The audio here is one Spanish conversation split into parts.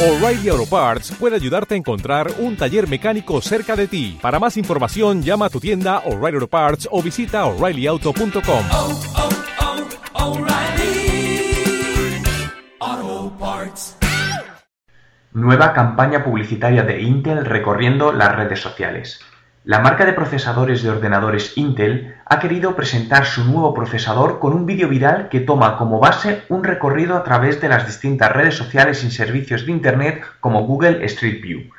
O'Reilly Auto Parts puede ayudarte a encontrar un taller mecánico cerca de ti. Para más información, llama a tu tienda O'Reilly Auto Parts o visita oreillyauto.com. oh, oh, Parts. Nueva campaña publicitaria de Intel recorriendo las redes sociales. La marca de procesadores de ordenadores Intel ha querido presentar su nuevo procesador con un vídeo viral que toma como base un recorrido a través de las distintas redes sociales y servicios de Internet como Google Street View.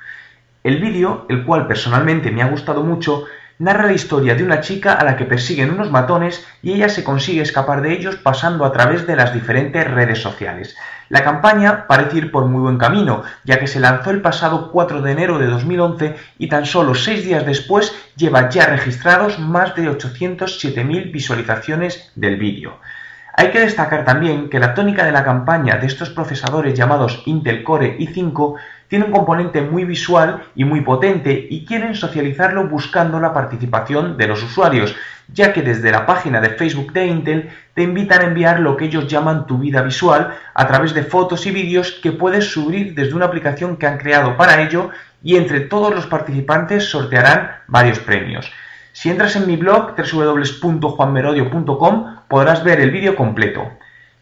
El vídeo, el cual personalmente me ha gustado mucho, narra la historia de una chica a la que persiguen unos matones y ella se consigue escapar de ellos pasando a través de las diferentes redes sociales. La campaña parece ir por muy buen camino, ya que se lanzó el pasado 4 de enero de 2011 y tan solo 6 días después lleva ya registrados más de 807.000 visualizaciones del vídeo. Hay que destacar también que la tónica de la campaña de estos procesadores llamados Intel Core i5 tiene un componente muy visual y muy potente y quieren socializarlo buscando la participación de los usuarios, ya que desde la página de Facebook de Intel te invitan a enviar lo que ellos llaman tu vida visual a través de fotos y vídeos que puedes subir desde una aplicación que han creado para ello y entre todos los participantes sortearán varios premios. Si entras en mi blog www.juanmerodio.com podrás ver el vídeo completo.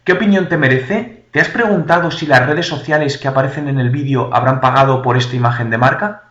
¿Qué opinión te merece? ¿Te has preguntado si las redes sociales que aparecen en el vídeo habrán pagado por esta imagen de marca?